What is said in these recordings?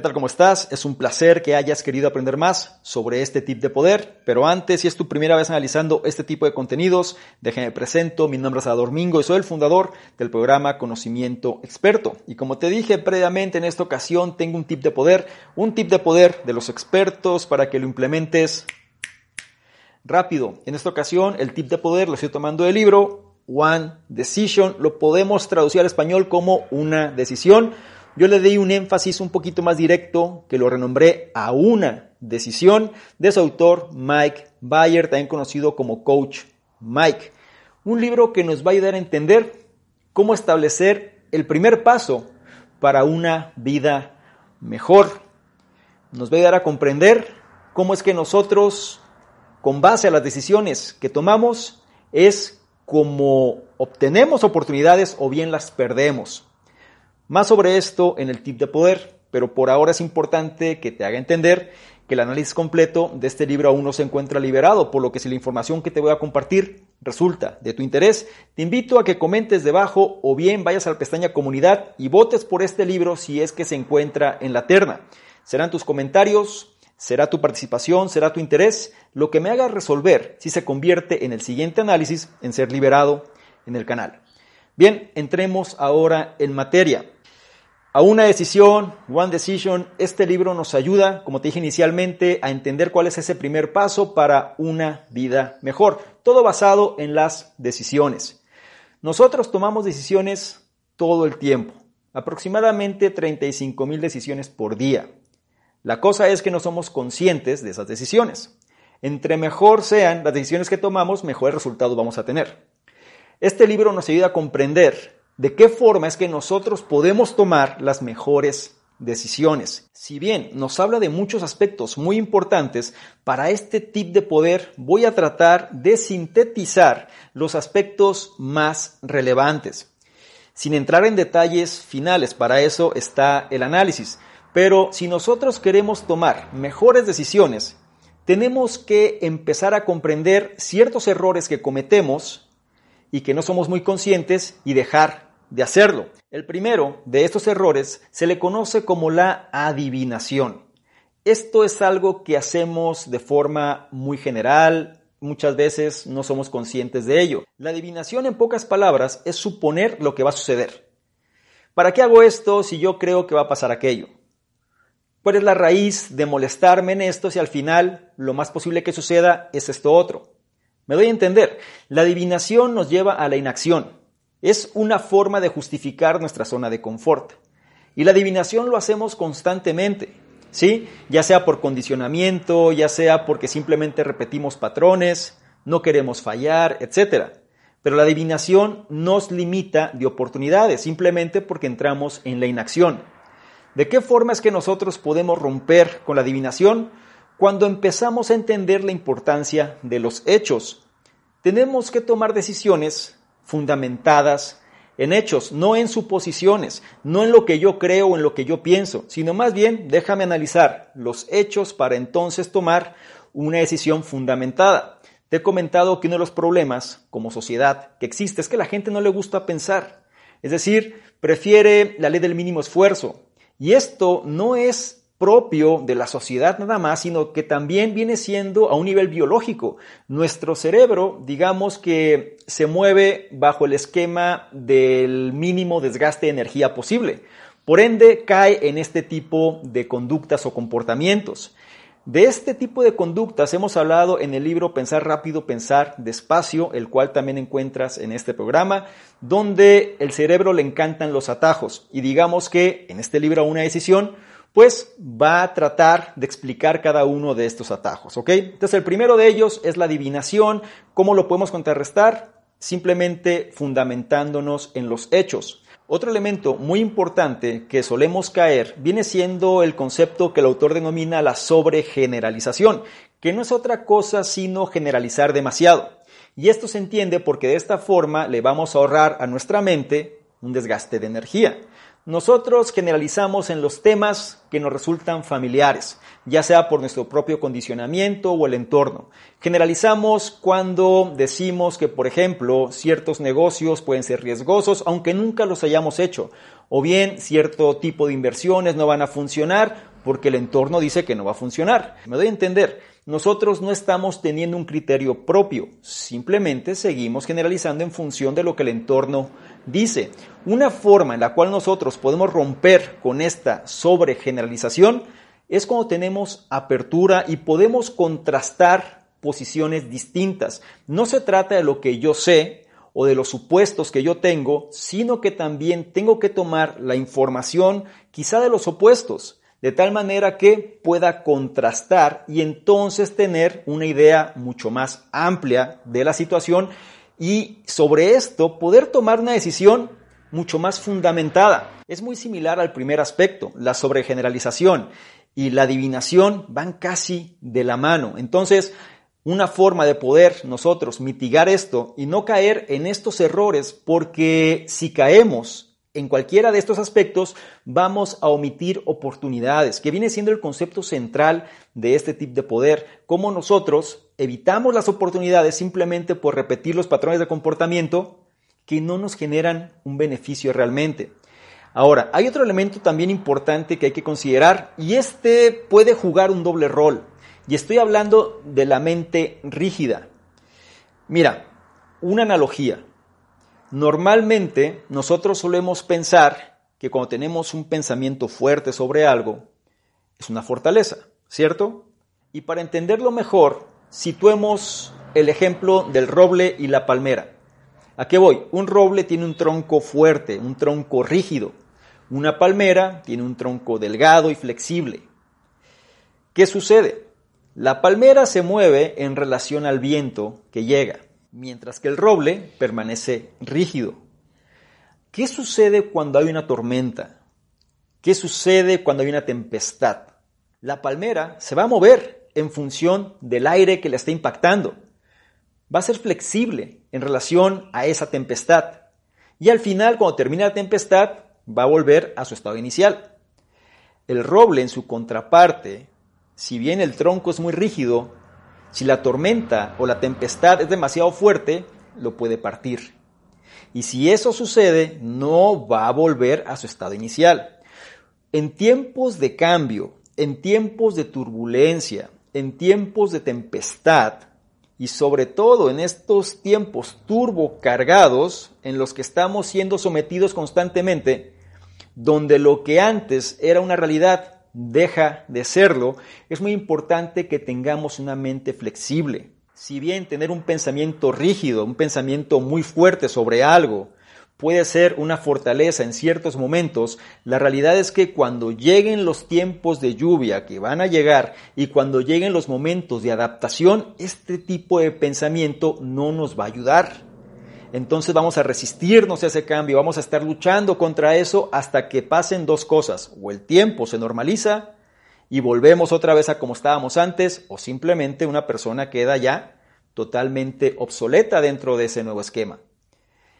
¿Qué tal? ¿Cómo estás? Es un placer que hayas querido aprender más sobre este tip de poder, pero antes, si es tu primera vez analizando este tipo de contenidos, déjame presento, mi nombre es Ador Mingo y soy el fundador del programa Conocimiento Experto. Y como te dije previamente, en esta ocasión tengo un tip de poder, un tip de poder de los expertos para que lo implementes rápido. En esta ocasión, el tip de poder lo estoy tomando del libro One Decision, lo podemos traducir al español como una decisión yo le di un énfasis un poquito más directo que lo renombré a una decisión de su autor Mike Bayer, también conocido como Coach Mike. Un libro que nos va a ayudar a entender cómo establecer el primer paso para una vida mejor. Nos va a ayudar a comprender cómo es que nosotros, con base a las decisiones que tomamos, es como obtenemos oportunidades o bien las perdemos. Más sobre esto en el tip de poder, pero por ahora es importante que te haga entender que el análisis completo de este libro aún no se encuentra liberado, por lo que si la información que te voy a compartir resulta de tu interés, te invito a que comentes debajo o bien vayas a la pestaña comunidad y votes por este libro si es que se encuentra en la terna. Serán tus comentarios, será tu participación, será tu interés, lo que me haga resolver si se convierte en el siguiente análisis en ser liberado en el canal. Bien, entremos ahora en materia. A una decisión, One Decision, este libro nos ayuda, como te dije inicialmente, a entender cuál es ese primer paso para una vida mejor. Todo basado en las decisiones. Nosotros tomamos decisiones todo el tiempo, aproximadamente 35 mil decisiones por día. La cosa es que no somos conscientes de esas decisiones. Entre mejor sean las decisiones que tomamos, mejor resultado vamos a tener. Este libro nos ayuda a comprender de qué forma es que nosotros podemos tomar las mejores decisiones. Si bien nos habla de muchos aspectos muy importantes, para este tip de poder voy a tratar de sintetizar los aspectos más relevantes. Sin entrar en detalles finales, para eso está el análisis. Pero si nosotros queremos tomar mejores decisiones, tenemos que empezar a comprender ciertos errores que cometemos y que no somos muy conscientes y dejar de hacerlo. El primero de estos errores se le conoce como la adivinación. Esto es algo que hacemos de forma muy general, muchas veces no somos conscientes de ello. La adivinación, en pocas palabras, es suponer lo que va a suceder. ¿Para qué hago esto si yo creo que va a pasar aquello? ¿Cuál es la raíz de molestarme en esto si al final lo más posible que suceda es esto otro? Me doy a entender, la adivinación nos lleva a la inacción, es una forma de justificar nuestra zona de confort. Y la adivinación lo hacemos constantemente, ¿sí? Ya sea por condicionamiento, ya sea porque simplemente repetimos patrones, no queremos fallar, etc. Pero la adivinación nos limita de oportunidades, simplemente porque entramos en la inacción. ¿De qué forma es que nosotros podemos romper con la adivinación? Cuando empezamos a entender la importancia de los hechos. Tenemos que tomar decisiones fundamentadas en hechos, no en suposiciones, no en lo que yo creo o en lo que yo pienso, sino más bien déjame analizar los hechos para entonces tomar una decisión fundamentada. Te he comentado que uno de los problemas como sociedad que existe es que la gente no le gusta pensar, es decir, prefiere la ley del mínimo esfuerzo. Y esto no es propio de la sociedad nada más, sino que también viene siendo a un nivel biológico. Nuestro cerebro, digamos que se mueve bajo el esquema del mínimo desgaste de energía posible. Por ende, cae en este tipo de conductas o comportamientos. De este tipo de conductas hemos hablado en el libro Pensar rápido, pensar despacio, el cual también encuentras en este programa, donde el cerebro le encantan los atajos. Y digamos que en este libro Una decisión, pues va a tratar de explicar cada uno de estos atajos, ¿ok? Entonces el primero de ellos es la adivinación. ¿Cómo lo podemos contrarrestar? Simplemente fundamentándonos en los hechos. Otro elemento muy importante que solemos caer viene siendo el concepto que el autor denomina la sobregeneralización, que no es otra cosa sino generalizar demasiado. Y esto se entiende porque de esta forma le vamos a ahorrar a nuestra mente un desgaste de energía. Nosotros generalizamos en los temas que nos resultan familiares, ya sea por nuestro propio condicionamiento o el entorno. Generalizamos cuando decimos que, por ejemplo, ciertos negocios pueden ser riesgosos aunque nunca los hayamos hecho, o bien cierto tipo de inversiones no van a funcionar porque el entorno dice que no va a funcionar. Me doy a entender. Nosotros no estamos teniendo un criterio propio, simplemente seguimos generalizando en función de lo que el entorno dice. Una forma en la cual nosotros podemos romper con esta sobregeneralización es cuando tenemos apertura y podemos contrastar posiciones distintas. No se trata de lo que yo sé o de los supuestos que yo tengo, sino que también tengo que tomar la información quizá de los opuestos, de tal manera que pueda contrastar y entonces tener una idea mucho más amplia de la situación y sobre esto poder tomar una decisión mucho más fundamentada. Es muy similar al primer aspecto, la sobregeneralización y la adivinación van casi de la mano. Entonces, una forma de poder nosotros mitigar esto y no caer en estos errores, porque si caemos en cualquiera de estos aspectos, vamos a omitir oportunidades, que viene siendo el concepto central de este tipo de poder, cómo nosotros evitamos las oportunidades simplemente por repetir los patrones de comportamiento que no nos generan un beneficio realmente. Ahora, hay otro elemento también importante que hay que considerar y este puede jugar un doble rol. Y estoy hablando de la mente rígida. Mira, una analogía. Normalmente nosotros solemos pensar que cuando tenemos un pensamiento fuerte sobre algo, es una fortaleza, ¿cierto? Y para entenderlo mejor, situemos el ejemplo del roble y la palmera. ¿A qué voy? Un roble tiene un tronco fuerte, un tronco rígido. Una palmera tiene un tronco delgado y flexible. ¿Qué sucede? La palmera se mueve en relación al viento que llega, mientras que el roble permanece rígido. ¿Qué sucede cuando hay una tormenta? ¿Qué sucede cuando hay una tempestad? La palmera se va a mover en función del aire que le está impactando. Va a ser flexible en relación a esa tempestad. Y al final, cuando termine la tempestad, va a volver a su estado inicial. El roble en su contraparte, si bien el tronco es muy rígido, si la tormenta o la tempestad es demasiado fuerte, lo puede partir. Y si eso sucede, no va a volver a su estado inicial. En tiempos de cambio, en tiempos de turbulencia, en tiempos de tempestad y sobre todo en estos tiempos turbo cargados en los que estamos siendo sometidos constantemente, donde lo que antes era una realidad deja de serlo, es muy importante que tengamos una mente flexible. Si bien tener un pensamiento rígido, un pensamiento muy fuerte sobre algo, puede ser una fortaleza en ciertos momentos, la realidad es que cuando lleguen los tiempos de lluvia que van a llegar y cuando lleguen los momentos de adaptación, este tipo de pensamiento no nos va a ayudar. Entonces vamos a resistirnos a ese cambio, vamos a estar luchando contra eso hasta que pasen dos cosas, o el tiempo se normaliza y volvemos otra vez a como estábamos antes, o simplemente una persona queda ya totalmente obsoleta dentro de ese nuevo esquema.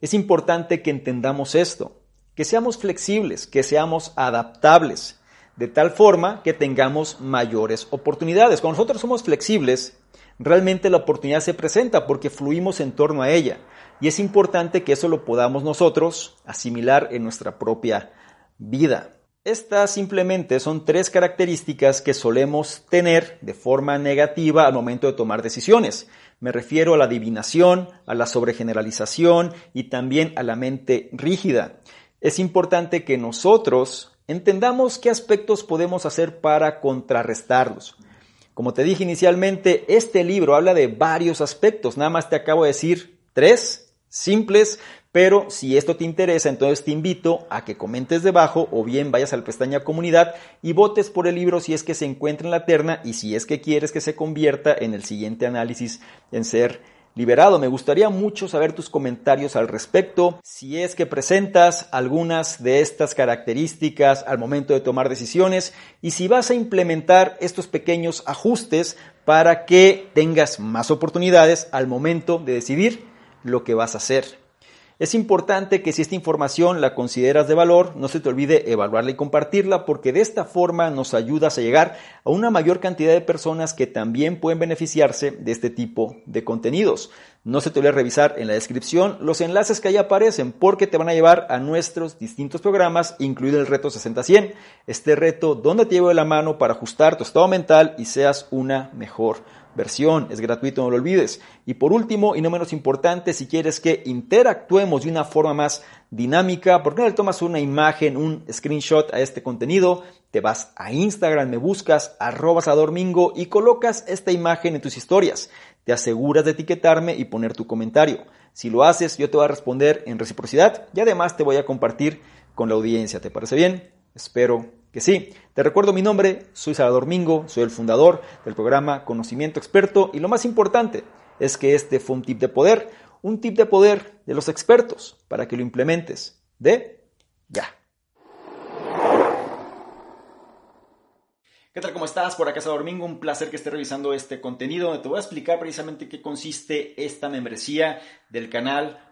Es importante que entendamos esto, que seamos flexibles, que seamos adaptables, de tal forma que tengamos mayores oportunidades. Cuando nosotros somos flexibles, realmente la oportunidad se presenta porque fluimos en torno a ella. Y es importante que eso lo podamos nosotros asimilar en nuestra propia vida. Estas simplemente son tres características que solemos tener de forma negativa al momento de tomar decisiones. Me refiero a la adivinación, a la sobregeneralización y también a la mente rígida. Es importante que nosotros entendamos qué aspectos podemos hacer para contrarrestarlos. Como te dije inicialmente, este libro habla de varios aspectos, nada más te acabo de decir tres, simples, pero si esto te interesa, entonces te invito a que comentes debajo o bien vayas al pestaña comunidad y votes por el libro si es que se encuentra en la terna y si es que quieres que se convierta en el siguiente análisis en ser liberado. Me gustaría mucho saber tus comentarios al respecto. Si es que presentas algunas de estas características al momento de tomar decisiones y si vas a implementar estos pequeños ajustes para que tengas más oportunidades al momento de decidir lo que vas a hacer. Es importante que si esta información la consideras de valor, no se te olvide evaluarla y compartirla porque de esta forma nos ayudas a llegar a una mayor cantidad de personas que también pueden beneficiarse de este tipo de contenidos. No se te olvide revisar en la descripción los enlaces que ahí aparecen porque te van a llevar a nuestros distintos programas, incluido el reto 60-100. Este reto donde te llevo de la mano para ajustar tu estado mental y seas una mejor versión, es gratuito, no lo olvides. Y por último, y no menos importante, si quieres que interactuemos de una forma más dinámica, ¿por qué no le tomas una imagen, un screenshot a este contenido? Te vas a Instagram, me buscas, arrobas a Domingo y colocas esta imagen en tus historias. Te aseguras de etiquetarme y poner tu comentario. Si lo haces, yo te voy a responder en reciprocidad y además te voy a compartir con la audiencia. ¿Te parece bien? Espero que sí. Te recuerdo mi nombre, soy Salvador Mingo, soy el fundador del programa Conocimiento Experto y lo más importante es que este fue un tip de poder, un tip de poder de los expertos para que lo implementes de ya. ¿Qué tal? ¿Cómo estás? Por acá es Domingo, un placer que estés revisando este contenido donde te voy a explicar precisamente qué consiste esta membresía del canal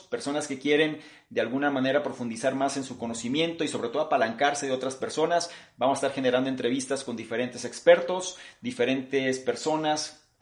personas que quieren de alguna manera profundizar más en su conocimiento y sobre todo apalancarse de otras personas. Vamos a estar generando entrevistas con diferentes expertos, diferentes personas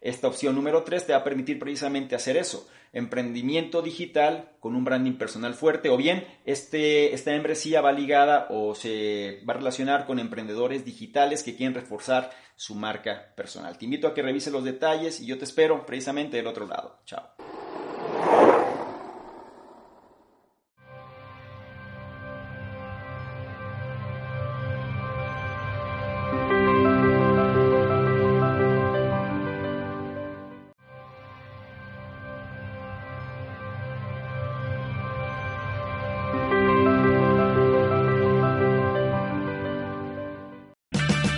esta opción número 3 te va a permitir precisamente hacer eso, emprendimiento digital con un branding personal fuerte o bien este, esta membresía va ligada o se va a relacionar con emprendedores digitales que quieren reforzar su marca personal. Te invito a que revises los detalles y yo te espero precisamente del otro lado. Chao.